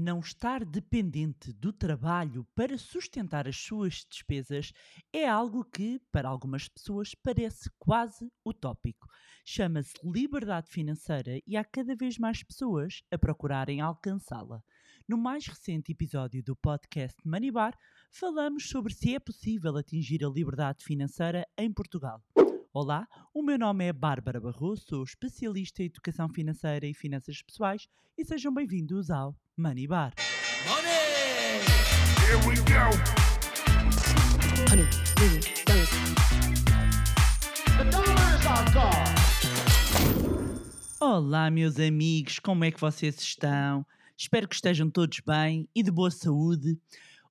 Não estar dependente do trabalho para sustentar as suas despesas é algo que, para algumas pessoas, parece quase utópico. Chama-se liberdade financeira e há cada vez mais pessoas a procurarem alcançá-la. No mais recente episódio do podcast Money Bar, falamos sobre se é possível atingir a liberdade financeira em Portugal. Olá, o meu nome é Bárbara Barroso, sou especialista em educação financeira e finanças pessoais e sejam bem-vindos ao Money Bar. Money! Here we go! Honey, dollars. The! Olá, meus amigos, como é que vocês estão? Espero que estejam todos bem e de boa saúde.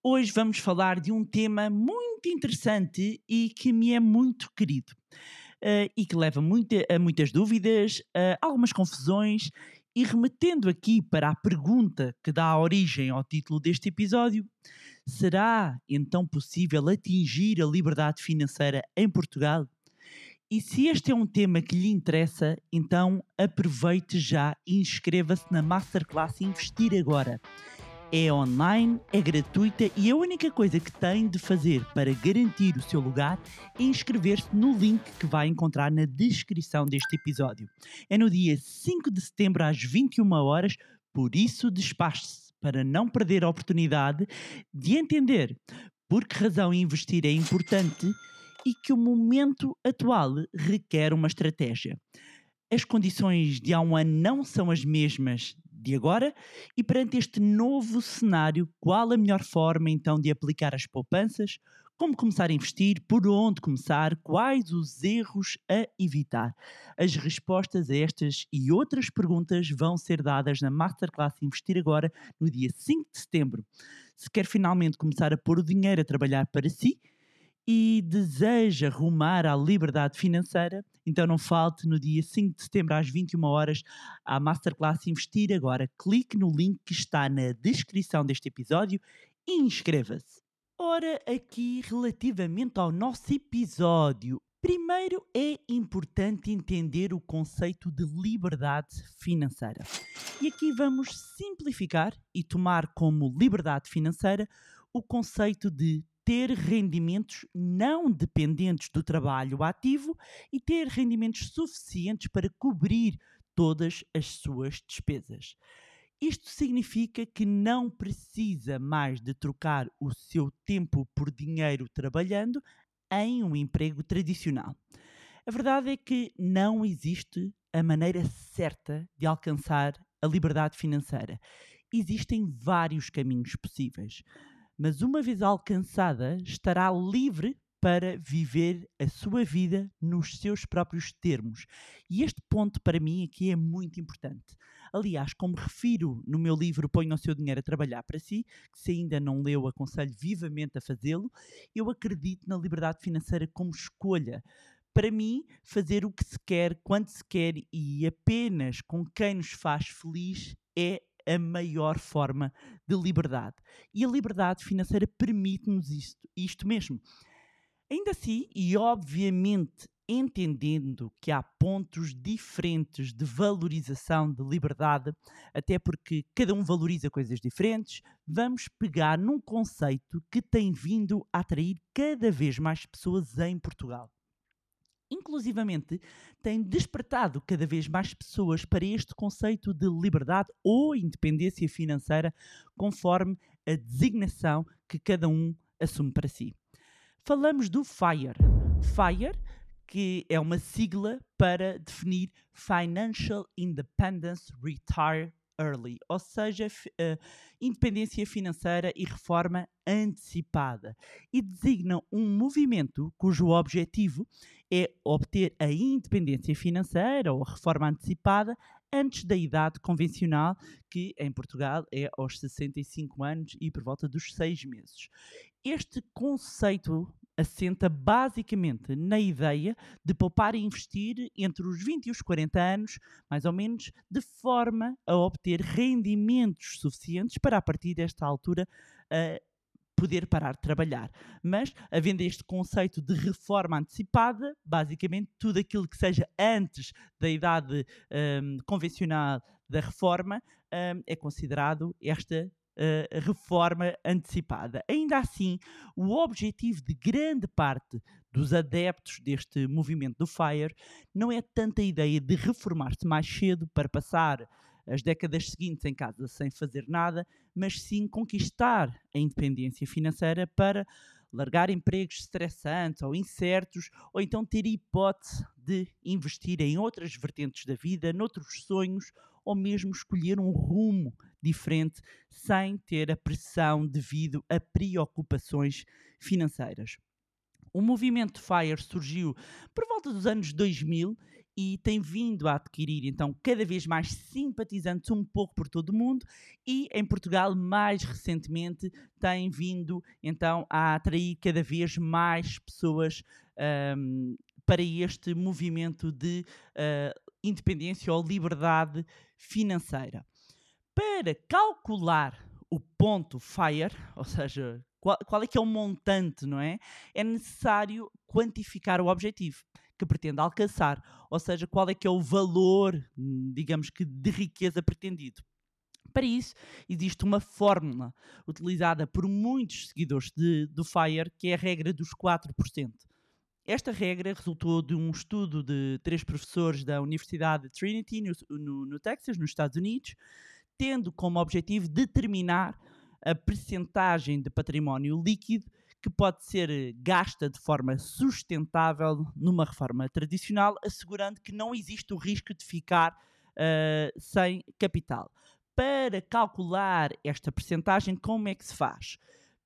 Hoje vamos falar de um tema muito interessante e que me é muito querido. Uh, e que leva muita, a muitas dúvidas, uh, algumas confusões, e remetendo aqui para a pergunta que dá origem ao título deste episódio, será então possível atingir a liberdade financeira em Portugal? E se este é um tema que lhe interessa, então aproveite já e inscreva-se na Masterclass Investir Agora é online, é gratuita e a única coisa que tem de fazer para garantir o seu lugar é inscrever-se no link que vai encontrar na descrição deste episódio. É no dia 5 de setembro às 21 horas, por isso despache-se para não perder a oportunidade de entender por que razão investir é importante e que o momento atual requer uma estratégia. As condições de há um ano não são as mesmas de agora e perante este novo cenário, qual a melhor forma então de aplicar as poupanças? Como começar a investir? Por onde começar? Quais os erros a evitar? As respostas a estas e outras perguntas vão ser dadas na Masterclass Investir Agora no dia 5 de setembro. Se quer finalmente começar a pôr o dinheiro a trabalhar para si, e deseja rumar à liberdade financeira, então não falte no dia 5 de setembro às 21 horas à Masterclass Investir Agora. Clique no link que está na descrição deste episódio e inscreva-se. Ora, aqui relativamente ao nosso episódio, primeiro é importante entender o conceito de liberdade financeira. E aqui vamos simplificar e tomar como liberdade financeira o conceito de ter rendimentos não dependentes do trabalho ativo e ter rendimentos suficientes para cobrir todas as suas despesas. Isto significa que não precisa mais de trocar o seu tempo por dinheiro trabalhando em um emprego tradicional. A verdade é que não existe a maneira certa de alcançar a liberdade financeira. Existem vários caminhos possíveis mas uma vez alcançada, estará livre para viver a sua vida nos seus próprios termos. E este ponto para mim aqui é muito importante. Aliás, como refiro no meu livro Ponha o seu dinheiro a trabalhar para si, que se ainda não leu, aconselho vivamente a fazê-lo, eu acredito na liberdade financeira como escolha. Para mim, fazer o que se quer, quando se quer e apenas com quem nos faz feliz é a maior forma de liberdade. E a liberdade financeira permite-nos isto, isto mesmo. Ainda assim, e obviamente entendendo que há pontos diferentes de valorização de liberdade, até porque cada um valoriza coisas diferentes, vamos pegar num conceito que tem vindo a atrair cada vez mais pessoas em Portugal inclusivamente, tem despertado cada vez mais pessoas para este conceito de liberdade ou independência financeira, conforme a designação que cada um assume para si. Falamos do FIRE. FIRE, que é uma sigla para definir Financial Independence Retire Early, ou seja, uh, independência financeira e reforma antecipada, e designam um movimento cujo objetivo é obter a independência financeira ou reforma antecipada antes da idade convencional, que em Portugal é aos 65 anos e por volta dos 6 meses. Este conceito assenta basicamente na ideia de poupar e investir entre os 20 e os 40 anos, mais ou menos, de forma a obter rendimentos suficientes para, a partir desta altura, uh, poder parar de trabalhar. Mas, havendo este conceito de reforma antecipada, basicamente tudo aquilo que seja antes da idade um, convencional da reforma hum, é considerado esta uh, reforma antecipada. Ainda assim, o objetivo de grande parte dos adeptos deste movimento do FIRE não é tanta a ideia de reformar-se mais cedo para passar as décadas seguintes em casa sem fazer nada, mas sim conquistar a independência financeira para largar empregos estressantes ou incertos, ou então ter hipótese de investir em outras vertentes da vida, noutros sonhos, ou mesmo escolher um rumo diferente sem ter a pressão devido a preocupações financeiras. O movimento FIRE surgiu por volta dos anos 2000 e tem vindo a adquirir então cada vez mais simpatizantes um pouco por todo o mundo e em Portugal mais recentemente tem vindo então a atrair cada vez mais pessoas um, para este movimento de uh, independência ou liberdade financeira. Para calcular o ponto FIRE, ou seja, qual, qual é que é o montante, não é? É necessário quantificar o objetivo que pretende alcançar, ou seja, qual é que é o valor, digamos que, de riqueza pretendido. Para isso, existe uma fórmula utilizada por muitos seguidores de, do FIRE, que é a regra dos 4%. Esta regra resultou de um estudo de três professores da Universidade de Trinity, no, no, no Texas, nos Estados Unidos, tendo como objetivo determinar a percentagem de património líquido que pode ser gasta de forma sustentável numa reforma tradicional, assegurando que não existe o risco de ficar uh, sem capital. Para calcular esta percentagem, como é que se faz?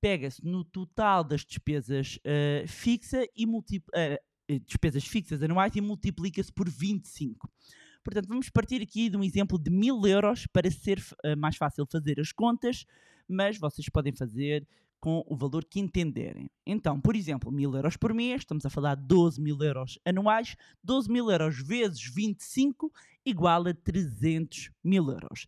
Pega-se no total das despesas uh, fixa e uh, despesas fixas anuais e multiplica-se por 25. Portanto, vamos partir aqui de um exemplo de 1000 euros para ser mais fácil fazer as contas, mas vocês podem fazer com o valor que entenderem. Então, por exemplo, 1000 euros por mês, estamos a falar de 12 mil euros anuais, 12 mil euros vezes 25 igual a 300 mil euros.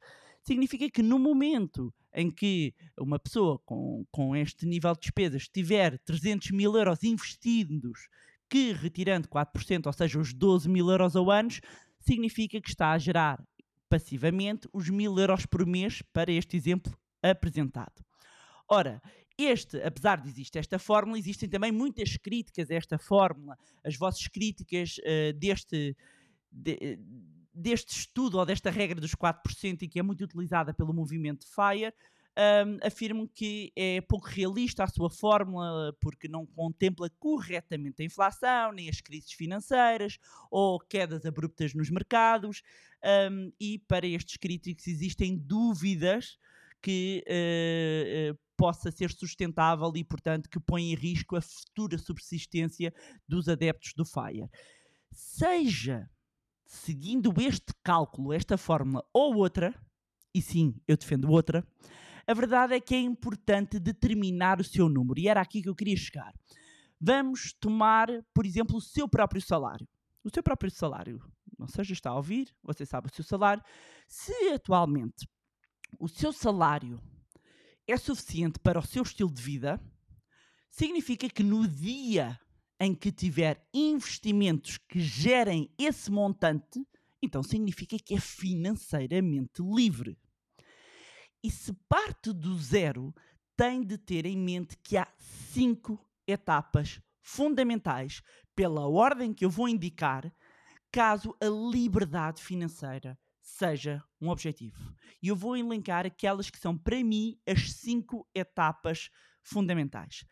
Significa que no momento em que uma pessoa com, com este nível de despesas tiver 300 mil euros investidos, que retirando 4%, ou seja, os 12 mil euros ao ano, significa que está a gerar passivamente os 1000 euros por mês para este exemplo apresentado. Ora, este, apesar de existir esta fórmula, existem também muitas críticas a esta fórmula. As vossas críticas uh, deste, de, deste estudo ou desta regra dos 4% e que é muito utilizada pelo movimento FIRE, um, afirmam que é pouco realista a sua fórmula porque não contempla corretamente a inflação, nem as crises financeiras ou quedas abruptas nos mercados. Um, e para estes críticos existem dúvidas que uh, uh, possa ser sustentável e, portanto, que põe em risco a futura subsistência dos adeptos do FIRE. Seja seguindo este cálculo, esta fórmula ou outra, e sim, eu defendo outra, a verdade é que é importante determinar o seu número, e era aqui que eu queria chegar. Vamos tomar, por exemplo, o seu próprio salário. O seu próprio salário, não seja, está a ouvir, você sabe o seu salário. Se atualmente o seu salário é suficiente para o seu estilo de vida, significa que no dia em que tiver investimentos que gerem esse montante, então significa que é financeiramente livre. E se parte do zero, tem de ter em mente que há cinco etapas fundamentais, pela ordem que eu vou indicar, caso a liberdade financeira seja um objetivo. E eu vou elencar aquelas que são, para mim, as cinco etapas fundamentais.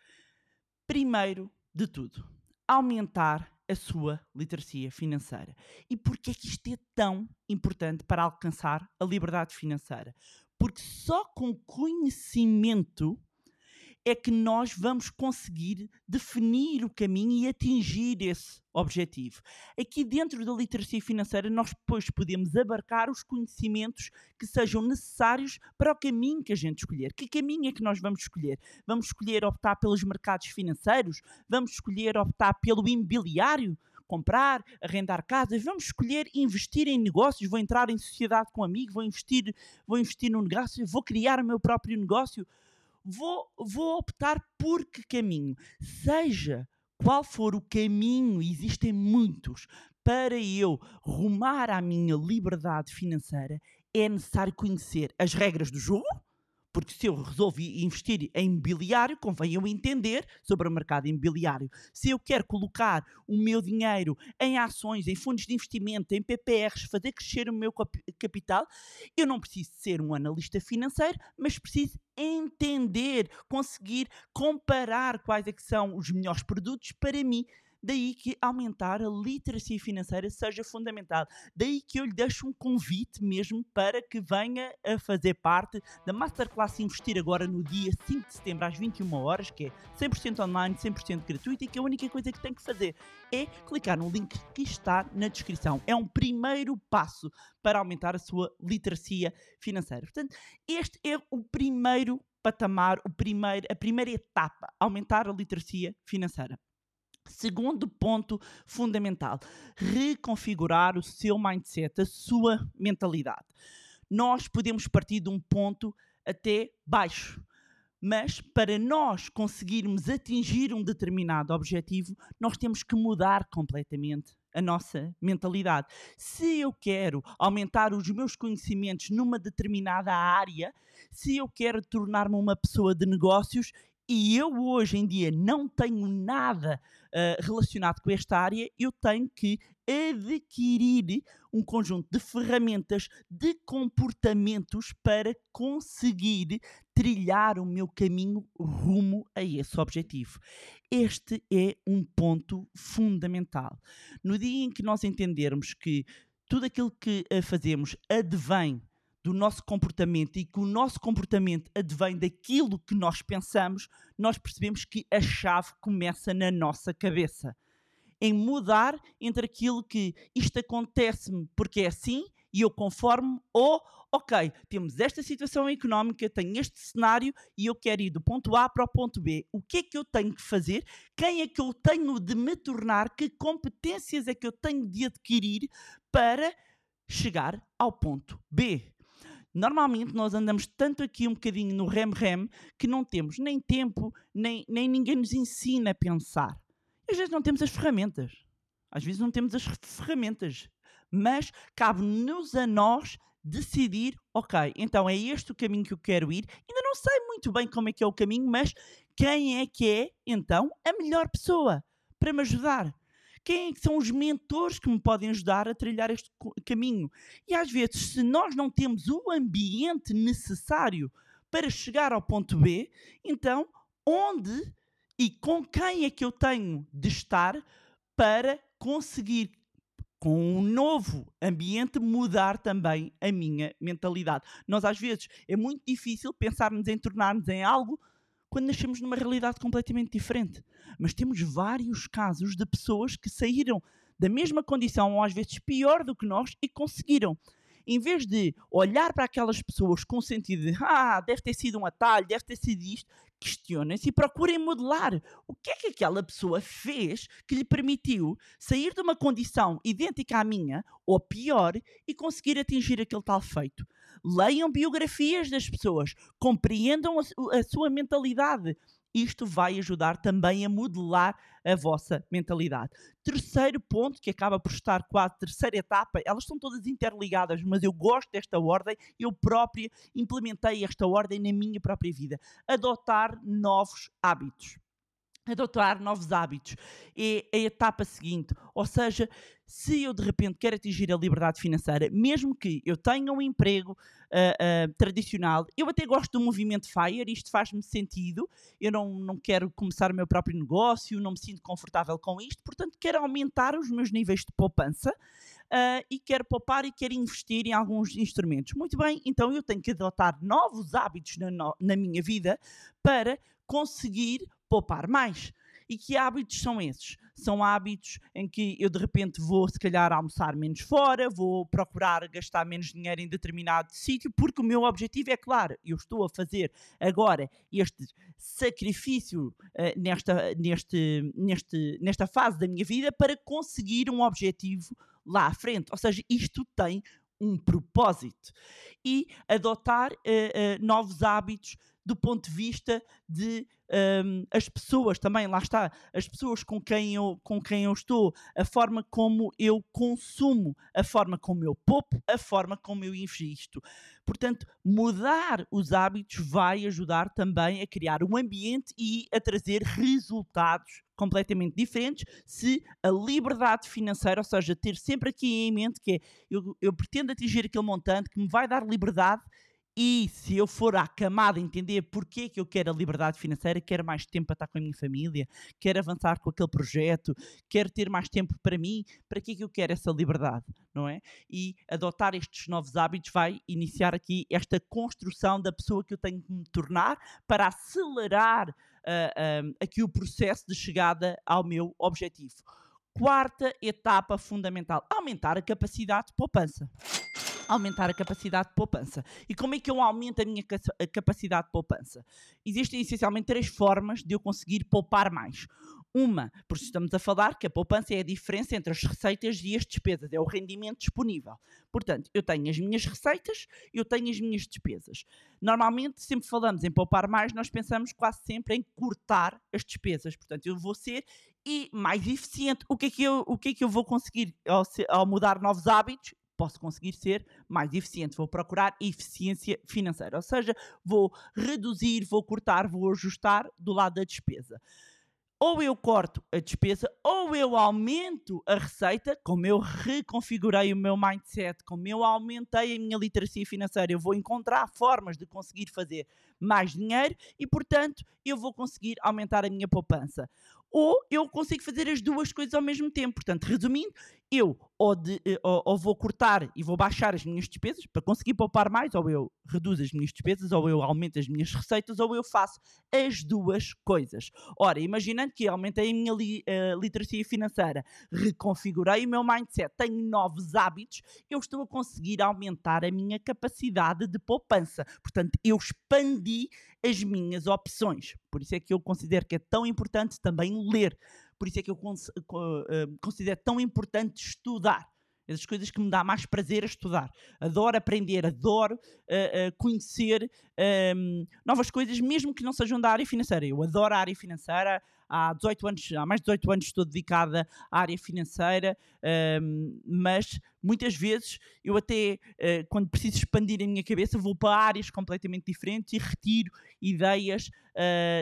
Primeiro de tudo, aumentar a sua literacia financeira. E porquê é que isto é tão importante para alcançar a liberdade financeira? Porque só com conhecimento é que nós vamos conseguir definir o caminho e atingir esse objetivo. Aqui dentro da literacia financeira, nós depois podemos abarcar os conhecimentos que sejam necessários para o caminho que a gente escolher. Que caminho é que nós vamos escolher? Vamos escolher optar pelos mercados financeiros? Vamos escolher optar pelo imobiliário? comprar, arrendar casas, vamos escolher investir em negócios, vou entrar em sociedade com amigos, vou investir, vou investir num negócio, vou criar o meu próprio negócio vou, vou optar por que caminho. Seja qual for o caminho, existem muitos, para eu rumar à minha liberdade financeira, é necessário conhecer as regras do jogo, porque se eu resolvo investir em imobiliário, convém eu entender sobre o mercado imobiliário. Se eu quero colocar o meu dinheiro em ações, em fundos de investimento, em PPRs, fazer crescer o meu cap- capital, eu não preciso ser um analista financeiro, mas preciso entender, conseguir comparar quais é que são os melhores produtos para mim. Daí que aumentar a literacia financeira seja fundamental. Daí que eu lhe deixo um convite mesmo para que venha a fazer parte da Masterclass Investir agora no dia 5 de setembro às 21 horas, que é 100% online, 100% gratuito e que a única coisa que tem que fazer é clicar no link que está na descrição. É um primeiro passo para aumentar a sua literacia financeira. Portanto, este é o primeiro patamar, o primeiro, a primeira etapa, aumentar a literacia financeira. Segundo ponto fundamental, reconfigurar o seu mindset, a sua mentalidade. Nós podemos partir de um ponto até baixo, mas para nós conseguirmos atingir um determinado objetivo, nós temos que mudar completamente a nossa mentalidade. Se eu quero aumentar os meus conhecimentos numa determinada área, se eu quero tornar-me uma pessoa de negócios, e eu hoje em dia não tenho nada uh, relacionado com esta área, eu tenho que adquirir um conjunto de ferramentas, de comportamentos para conseguir trilhar o meu caminho rumo a esse objetivo. Este é um ponto fundamental. No dia em que nós entendermos que tudo aquilo que uh, fazemos advém do nosso comportamento e que o nosso comportamento advém daquilo que nós pensamos, nós percebemos que a chave começa na nossa cabeça. Em mudar entre aquilo que isto acontece-me porque é assim e eu conformo, ou, ok, temos esta situação económica, tenho este cenário e eu quero ir do ponto A para o ponto B. O que é que eu tenho que fazer? Quem é que eu tenho de me tornar? Que competências é que eu tenho de adquirir para chegar ao ponto B? Normalmente nós andamos tanto aqui um bocadinho no rem-rem que não temos nem tempo, nem, nem ninguém nos ensina a pensar. E às vezes não temos as ferramentas. Às vezes não temos as ferramentas. Mas cabe-nos a nós decidir, ok, então é este o caminho que eu quero ir. Ainda não sei muito bem como é que é o caminho, mas quem é que é, então, a melhor pessoa para me ajudar? Quem é são os mentores que me podem ajudar a trilhar este caminho. E às vezes, se nós não temos o ambiente necessário para chegar ao ponto B, então onde e com quem é que eu tenho de estar para conseguir com um novo ambiente mudar também a minha mentalidade. Nós às vezes é muito difícil pensarmos em tornar-nos em algo quando nascemos numa realidade completamente diferente. Mas temos vários casos de pessoas que saíram da mesma condição, ou às vezes pior do que nós, e conseguiram. Em vez de olhar para aquelas pessoas com o sentido de ah, deve ter sido um atalho, deve ter sido isto, questionem-se e procurem modelar o que é que aquela pessoa fez que lhe permitiu sair de uma condição idêntica à minha, ou pior, e conseguir atingir aquele tal feito. Leiam biografias das pessoas, compreendam a, a sua mentalidade. Isto vai ajudar também a modelar a vossa mentalidade. Terceiro ponto, que acaba por estar quase terceira etapa, elas estão todas interligadas, mas eu gosto desta ordem, eu própria implementei esta ordem na minha própria vida. Adotar novos hábitos adotar novos hábitos. É a etapa seguinte. Ou seja, se eu de repente quero atingir a liberdade financeira, mesmo que eu tenha um emprego uh, uh, tradicional, eu até gosto do movimento FIRE, isto faz-me sentido. Eu não, não quero começar o meu próprio negócio, não me sinto confortável com isto, portanto, quero aumentar os meus níveis de poupança. Uh, e quero poupar e quero investir em alguns instrumentos. Muito bem, então eu tenho que adotar novos hábitos na, no, na minha vida para conseguir poupar mais. E que hábitos são esses? São hábitos em que eu de repente vou, se calhar, almoçar menos fora, vou procurar gastar menos dinheiro em determinado sítio, porque o meu objetivo é claro, eu estou a fazer agora este sacrifício uh, nesta, neste, neste, nesta fase da minha vida para conseguir um objetivo lá à frente. Ou seja, isto tem um propósito e adotar eh, eh, novos hábitos do ponto de vista de hum, as pessoas também, lá está, as pessoas com quem, eu, com quem eu estou, a forma como eu consumo, a forma como eu poupo, a forma como eu invisto. Portanto, mudar os hábitos vai ajudar também a criar um ambiente e a trazer resultados completamente diferentes se a liberdade financeira, ou seja, ter sempre aqui em mente que é, eu, eu pretendo atingir aquele montante que me vai dar liberdade e se eu for à camada entender porque que eu quero a liberdade financeira, quero mais tempo para estar com a minha família, quero avançar com aquele projeto, quero ter mais tempo para mim, para que é que eu quero essa liberdade, não é? E adotar estes novos hábitos vai iniciar aqui esta construção da pessoa que eu tenho que me tornar para acelerar uh, aqui o processo de chegada ao meu objetivo. Quarta etapa fundamental: aumentar a capacidade de poupança aumentar a capacidade de poupança. E como é que eu aumento a minha capacidade de poupança? Existem essencialmente três formas de eu conseguir poupar mais. Uma, porque estamos a falar que a poupança é a diferença entre as receitas e as despesas, é o rendimento disponível. Portanto, eu tenho as minhas receitas, eu tenho as minhas despesas. Normalmente, sempre falamos em poupar mais, nós pensamos quase sempre em cortar as despesas. Portanto, eu vou ser mais eficiente. O que é que eu, o que é que eu vou conseguir ao, ao mudar novos hábitos? Posso conseguir ser mais eficiente. Vou procurar eficiência financeira, ou seja, vou reduzir, vou cortar, vou ajustar do lado da despesa. Ou eu corto a despesa, ou eu aumento a receita, como eu reconfigurei o meu mindset, como eu aumentei a minha literacia financeira, eu vou encontrar formas de conseguir fazer mais dinheiro e, portanto, eu vou conseguir aumentar a minha poupança ou eu consigo fazer as duas coisas ao mesmo tempo. Portanto, resumindo, eu ou, de, eh, ou, ou, vou cortar e vou baixar as minhas despesas para conseguir poupar mais, ou eu reduzo as minhas despesas, ou eu aumento as minhas receitas, ou eu faço as duas coisas. Ora, imaginando que aumentei a minha li, uh, literacia financeira, reconfigurei o meu mindset, tenho novos hábitos, eu estou a conseguir aumentar a minha capacidade de poupança. Portanto, eu expandi as minhas opções. Por isso é que eu considero que é tão importante também ler. Por isso é que eu eh, considero tão importante estudar. Essas coisas que me dá mais prazer a estudar. Adoro aprender, adoro uh, uh, conhecer uh, novas coisas, mesmo que não sejam da área financeira. Eu adoro a área financeira. Há 18 anos, há mais de 18 anos estou dedicada à área financeira, mas muitas vezes eu até, quando preciso expandir a minha cabeça, vou para áreas completamente diferentes e retiro ideias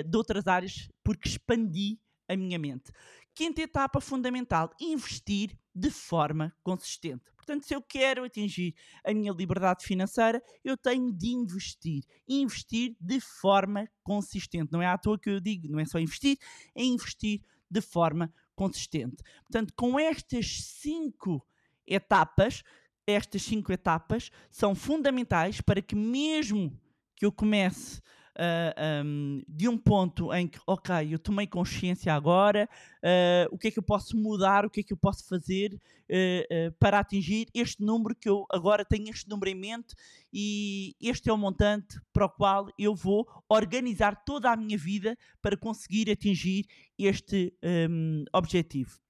de outras áreas porque expandi a minha mente. Quinta etapa fundamental: investir de forma consistente. Portanto, se eu quero atingir a minha liberdade financeira, eu tenho de investir. Investir de forma consistente. Não é à toa que eu digo, não é só investir, é investir de forma consistente. Portanto, com estas cinco etapas, estas cinco etapas são fundamentais para que mesmo que eu comece uh, ah, um, de um ponto em que, ok, eu tomei consciência agora, uh, o que é que eu posso mudar, o que é que eu posso fazer uh, para atingir este número que eu agora tenho este número em mente e este é o montante para o qual eu vou organizar toda a minha vida para conseguir atingir este um, objetivo.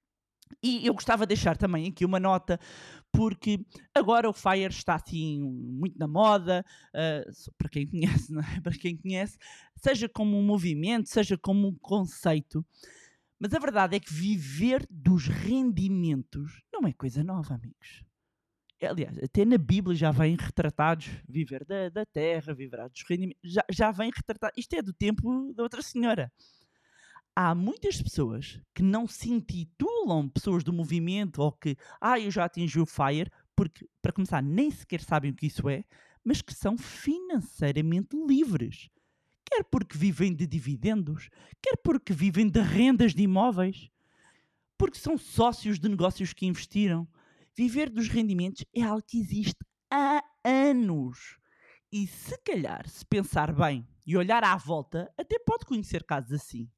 E eu gostava de deixar também aqui uma nota, porque agora o Fire está assim muito na moda, uh, para quem conhece, não é? para quem conhece, seja como um movimento, seja como um conceito. Mas a verdade é que viver dos rendimentos não é coisa nova, amigos. Aliás, até na Bíblia já vem retratados viver da, da terra, viver dos rendimentos, já, já vem retratado. Isto é do tempo da outra senhora há muitas pessoas que não se intitulam pessoas do movimento ou que, ah, eu já atingi o FIRE, porque, para começar, nem sequer sabem o que isso é, mas que são financeiramente livres. Quer porque vivem de dividendos, quer porque vivem de rendas de imóveis, porque são sócios de negócios que investiram. Viver dos rendimentos é algo que existe há anos. E se calhar, se pensar bem e olhar à volta, até pode conhecer casos assim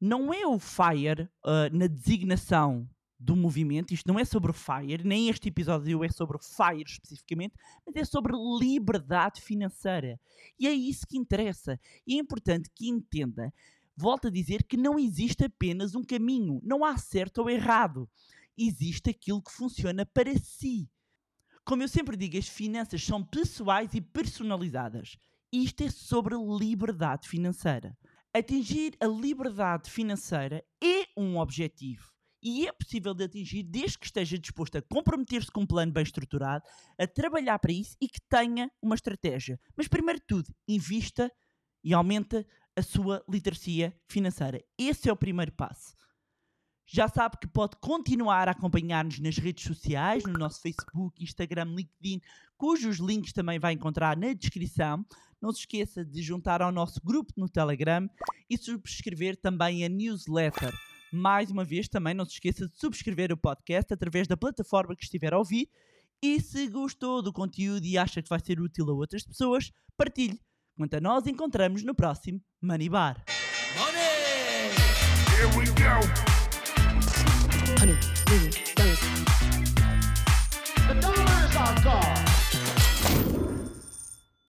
não é o FIRE uh, na designação do movimento, isto não é sobre o FIRE, nem este episódio é sobre o FIRE especificamente, mas é sobre liberdade financeira. E é isso que interessa. E é importante que entenda, volto a dizer, que não existe apenas um caminho, não há certo ou errado. Existe aquilo que funciona para si. Como eu sempre digo, as finanças são pessoais e personalizadas. Isto é sobre liberdade financeira. Atingir a liberdade financeira é um objetivo e é possível de atingir desde que esteja disposto a comprometer-se com um plano bem estruturado, a trabalhar para isso e que tenha uma estratégia. Mas, primeiro de tudo, invista e aumenta a sua literacia financeira. Esse é o primeiro passo. Já sabe que pode continuar a acompanhar-nos nas redes sociais, no nosso Facebook, Instagram, LinkedIn, cujos links também vai encontrar na descrição. Não se esqueça de juntar ao nosso grupo no Telegram e subscrever também a newsletter. Mais uma vez, também não se esqueça de subscrever o podcast através da plataforma que estiver a ouvir. E se gostou do conteúdo e acha que vai ser útil a outras pessoas, partilhe. Quanto a nós, encontramos no próximo Money Bar. Money! Here we go. million